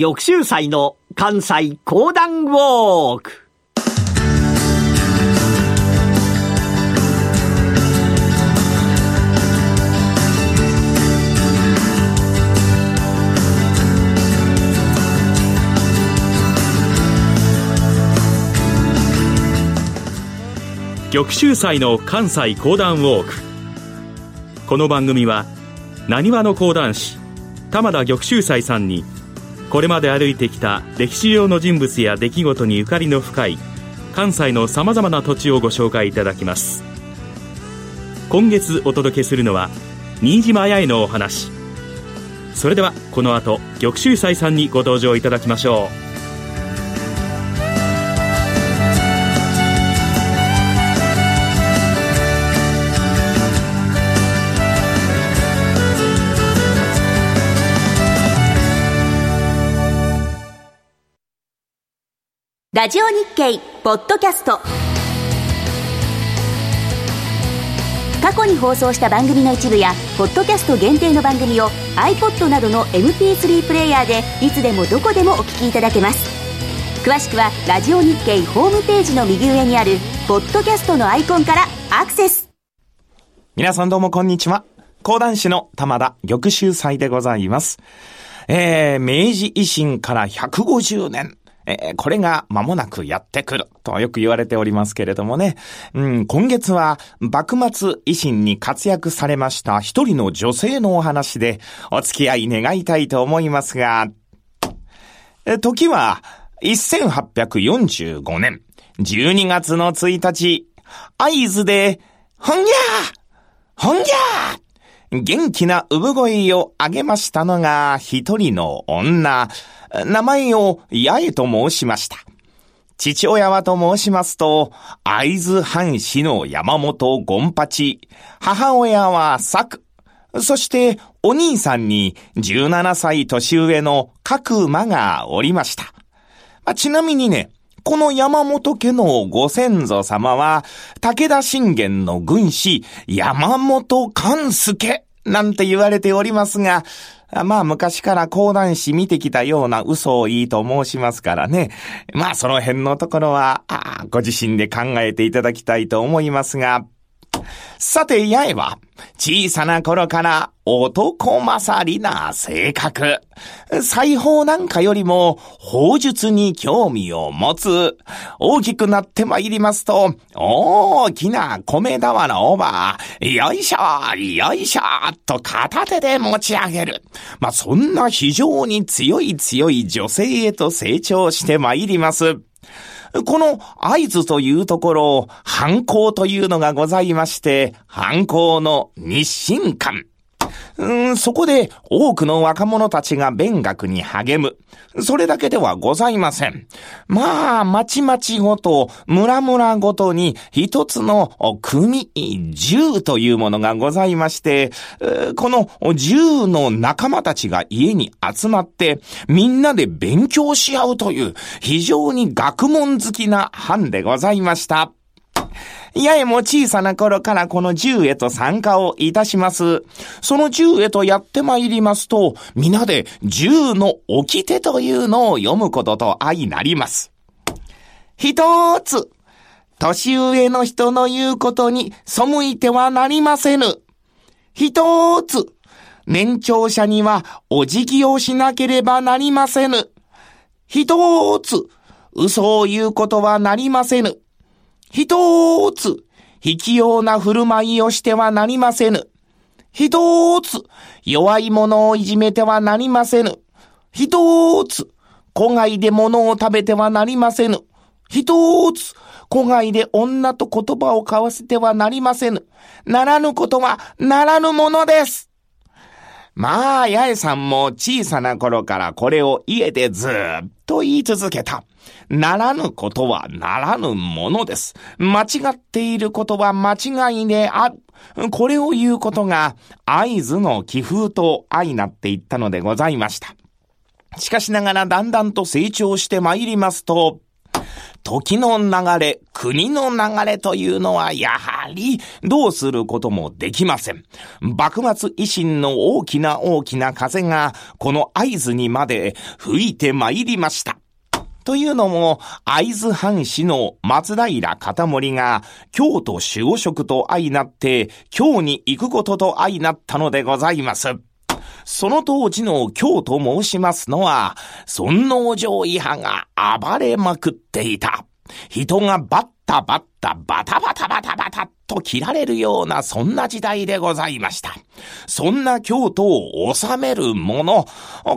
玉州祭の関西講談ウォーク。玉州祭の関西講談ウォーク。この番組はなにわの講談師玉田玉州祭さんにこれまで歩いてきた歴史上の人物や出来事にゆかりの深い関西のさまざまな土地をご紹介いただきます。今月お届けするのは新島八重のお話。それではこの後玉州斎さんにご登場いただきましょう。ラジオ日経ポッドキャスト。過去に放送した番組の一部やポッドキャスト限定の番組を iPod などの MP3 プレイヤーでいつでもどこでもお聞きいただけます。詳しくはラジオ日経ホームページの右上にあるポッドキャストのアイコンからアクセス。皆さんどうもこんにちは。講談師の玉田玉秀祭でございます。えー、明治維新から150年。えー、これが間もなくやってくるとよく言われておりますけれどもね。うん、今月は幕末維新に活躍されました一人の女性のお話でお付き合い願いたいと思いますが、え時は1845年12月の1日、合図で、ほんぎゃーほんぎゃー元気な産声を上げましたのが一人の女。名前を八重と申しました。父親はと申しますと、会津藩士の山本権八、母親は作、そしてお兄さんに17歳年上の角馬がおりました。まあ、ちなみにね、この山本家のご先祖様は、武田信玄の軍師、山本勘助、なんて言われておりますが、まあ昔から講談師見てきたような嘘をいいと申しますからね。まあその辺のところは、ご自身で考えていただきたいと思いますが、さて、八重は、小さな頃から男勝りな性格。裁縫なんかよりも、法術に興味を持つ。大きくなってまいりますと、大きな米俵をば、よいしょ、よいしょ、と片手で持ち上げる。まあ、そんな非常に強い強い女性へと成長してまいります。この合図というところ、反抗というのがございまして、反抗の日進館。うん、そこで多くの若者たちが勉学に励む。それだけではございません。まあ、町々ごと、村々ごとに一つの組、銃というものがございまして、この銃の仲間たちが家に集まって、みんなで勉強し合うという、非常に学問好きな班でございました。八重も小さな頃からこの銃へと参加をいたします。その銃へとやってまいりますと、皆で銃の掟というのを読むことと相なります。一つ、年上の人の言うことに背いてはなりませぬ。一つ、年長者にはお辞儀をしなければなりませぬ。一つ、嘘を言うことはなりませぬ。一つ、卑怯な振る舞いをしてはなりませぬ。一つ、弱い者をいじめてはなりませぬ。一つ、古外で物を食べてはなりませぬ。一つ、古外で女と言葉を交わせてはなりませぬ。ならぬことはならぬものです。まあ、八重さんも小さな頃からこれを家でずっと言い続けた。ならぬことはならぬものです。間違っていることは間違いである。これを言うことが合図の気風と相なっていったのでございました。しかしながらだんだんと成長して参りますと、時の流れ、国の流れというのはやはりどうすることもできません。幕末維新の大きな大きな風がこの合図にまで吹いて参りました。というのも、会津藩士の松平片森が、京都守護職と相なって、京に行くことと相なったのでございます。その当時の京と申しますのは、尊王攘夷派が暴れまくっていた。人がバッタバッタバタバタバタバタと切られるようなそんな時代でございました。そんな京都を治める者、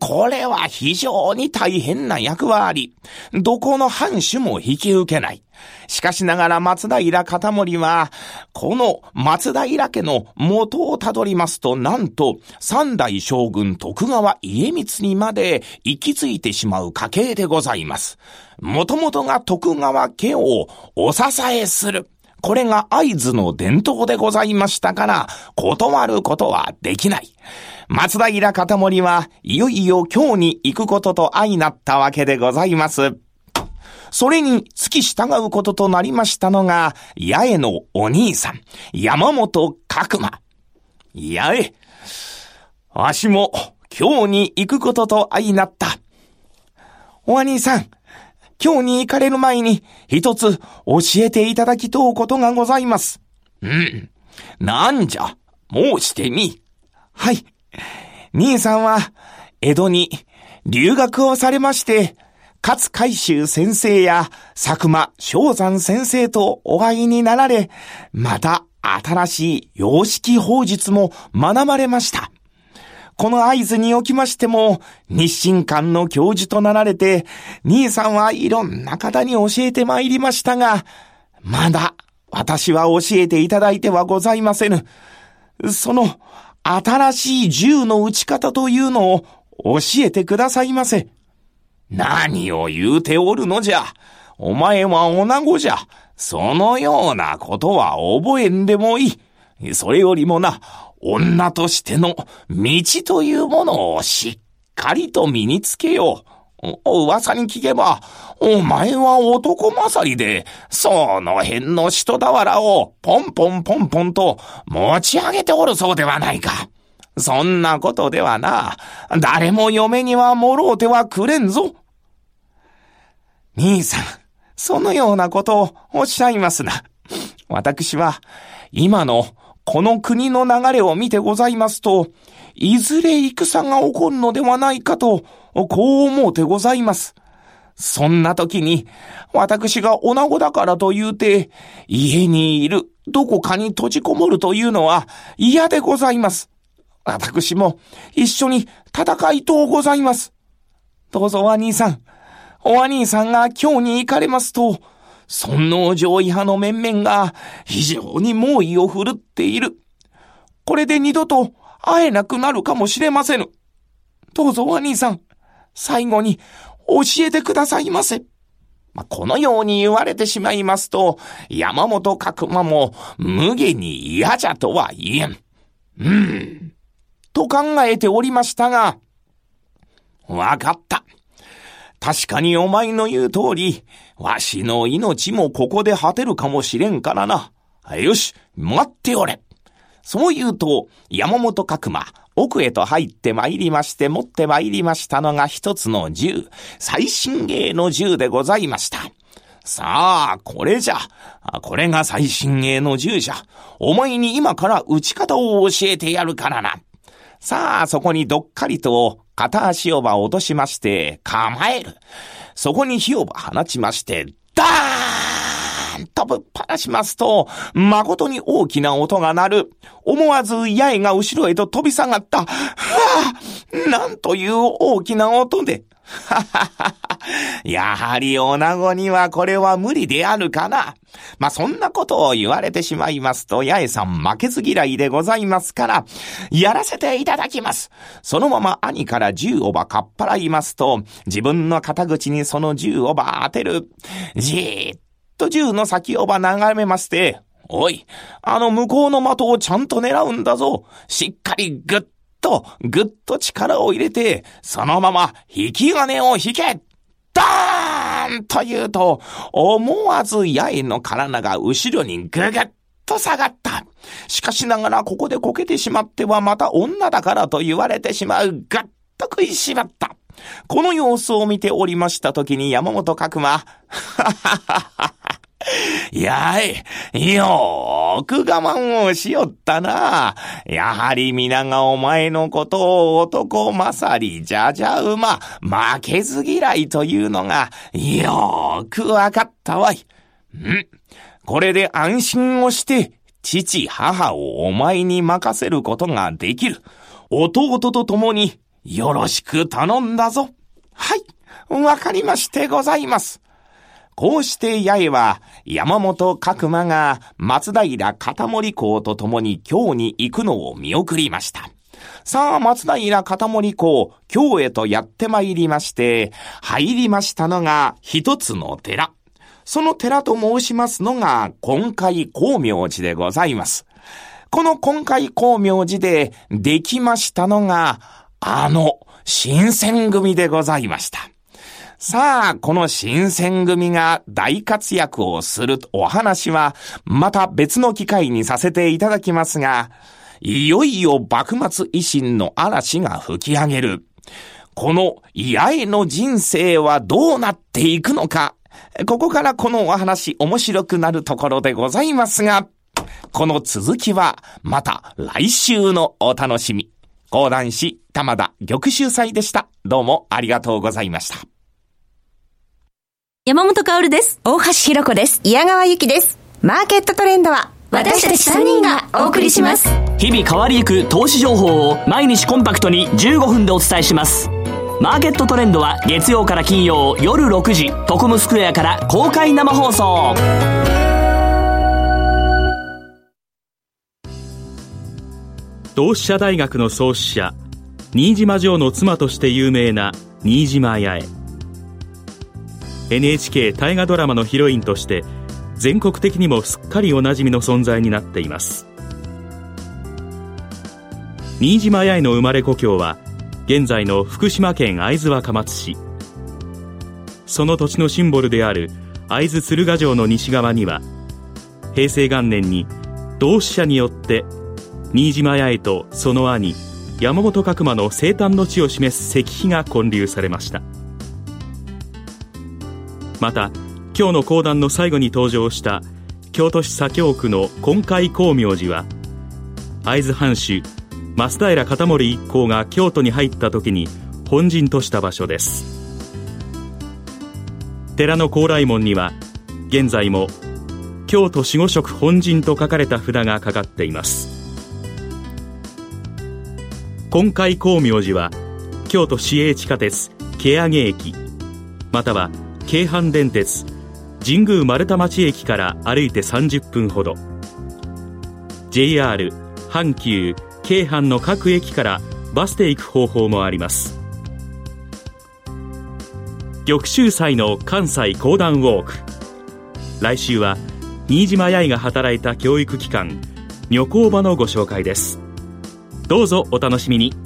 これは非常に大変な役割。どこの藩主も引き受けない。しかしながら松平片森は、この松平家の元をたどりますと、なんと三代将軍徳川家光にまで行き着いてしまう家系でございます。もともとが徳川家をお支えする。これが合図の伝統でございましたから、断ることはできない。松平片森はいよいよ今日に行くことと相なったわけでございます。それに付き従うこととなりましたのが、八重のお兄さん、山本角馬。八重、わしも今日に行くことと相なった。お兄さん、今日に行かれる前に一つ教えていただきとうことがございます。うん。なんじゃ、申してみ。はい。兄さんは、江戸に留学をされまして、勝海舟先生や佐久間正山先生とお会いになられ、また新しい様式法術も学ばれました。この合図におきましても、日清館の教授となられて、兄さんはいろんな方に教えて参りましたが、まだ私は教えていただいてはございませぬ。その新しい銃の撃ち方というのを教えてくださいませ。何を言うておるのじゃ。お前は女子じゃ。そのようなことは覚えんでもいい。それよりもな、女としての道というものをしっかりと身につけよう。噂に聞けば、お前は男勝りで、その辺の人俵をポンポンポンポンと持ち上げておるそうではないか。そんなことではな、誰も嫁にはもろうてはくれんぞ。兄さん、そのようなことをおっしゃいますな。私は、今のこの国の流れを見てございますと、いずれ戦が起こるのではないかと、こう思うてございます。そんな時に、私が女子だからと言うて、家にいる、どこかに閉じこもるというのは嫌でございます。私も一緒に戦いとうございます。どうぞお兄さん、お兄さんが今日に行かれますと、尊王攘夷派の面々が非常に猛威を振るっている。これで二度と会えなくなるかもしれませぬ。どうぞお兄さん、最後に教えてくださいませ。まあ、このように言われてしまいますと、山本角馬も無下に嫌じゃとは言えん。うん。と考えておりましたが、わかった。確かにお前の言う通り、わしの命もここで果てるかもしれんからな。よし、待っておれ。そう言うと、山本角馬、奥へと入って参りまして、持って参りましたのが一つの銃、最新鋭の銃でございました。さあ、これじゃ。これが最新鋭の銃じゃ。お前に今から撃ち方を教えてやるからな。さあ、そこにどっかりと片足をば落としまして、構える。そこに火をば放ちまして、ダーンとぶっ放しますと、誠に大きな音が鳴る。思わず八重が後ろへと飛び下がった。はあ、なんという大きな音で。はははやはり女子にはこれは無理であるかな。まあ、そんなことを言われてしまいますと、八重さん負けず嫌いでございますから、やらせていただきます。そのまま兄から銃をばかっぱらいますと、自分の肩口にその銃をば当てる。じーっと銃の先をば眺めまして、おい、あの向こうの的をちゃんと狙うんだぞ。しっかりぐっと、ぐっと力を入れて、そのまま引き金を引けダーンと言うと、思わず八重の体が後ろにぐぐっと下がった。しかしながらここでこけてしまってはまた女だからと言われてしまう。ガッと食いしばった。この様子を見ておりました時に山本角馬、はははは。やい、よーく我慢をしよったな。やはり皆がお前のことを男勝り、じゃじゃ馬、負けず嫌いというのが、よーくわかったわい。んこれで安心をして、父、母をお前に任せることができる。弟と共に、よろしく頼んだぞ。はい、わかりましてございます。こうして八重は山本角馬が松平片森公と共に京に行くのを見送りました。さあ、松平片森公、京へとやって参りまして、入りましたのが一つの寺。その寺と申しますのが、今回光明寺でございます。この今回光明寺でできましたのが、あの、新選組でございました。さあ、この新選組が大活躍をするお話は、また別の機会にさせていただきますが、いよいよ幕末維新の嵐が吹き上げる。この八重の人生はどうなっていくのか。ここからこのお話面白くなるところでございますが、この続きはまた来週のお楽しみ。講談師玉田玉秀祭でした。どうもありがとうございました。山本薫です。大橋弘子です。矢川ゆきです。マーケットトレンドは私たち3人がお送りします。日々変わりゆく投資情報を毎日コンパクトに15分でお伝えします。マーケットトレンドは月曜から金曜夜6時、トコムスクエアから公開生放送。同志社大学の創始者、新島城の妻として有名な新島八重。NHK 大河ドラマのヒロインとして全国的にもすっかりおなじみの存在になっています。新島八重の生まれ故郷は現在の福島県会津若松市。その土地のシンボルである会津鶴ヶ城の西側には平成元年に同志社によって新島八重とその兄山本角馬の生誕の地を示す石碑が建立されました。また今日の講談の最後に登場した京都市左京区の今海光明寺は会津藩主増平片森一行が京都に入った時に本陣とした場所です。寺の高麗門には現在も京都守護職本陣と書かれた札がかかっています。今海光明寺は京都市営地下鉄毛上駅または京阪電鉄神宮丸太町駅から歩いて30分ほど。JR 阪急京阪の各駅からバスで行く方法もあります。玉州祭の関西講談ウォーク。来週は新島八重が働いた教育機関女工場のご紹介です。どうぞお楽しみに。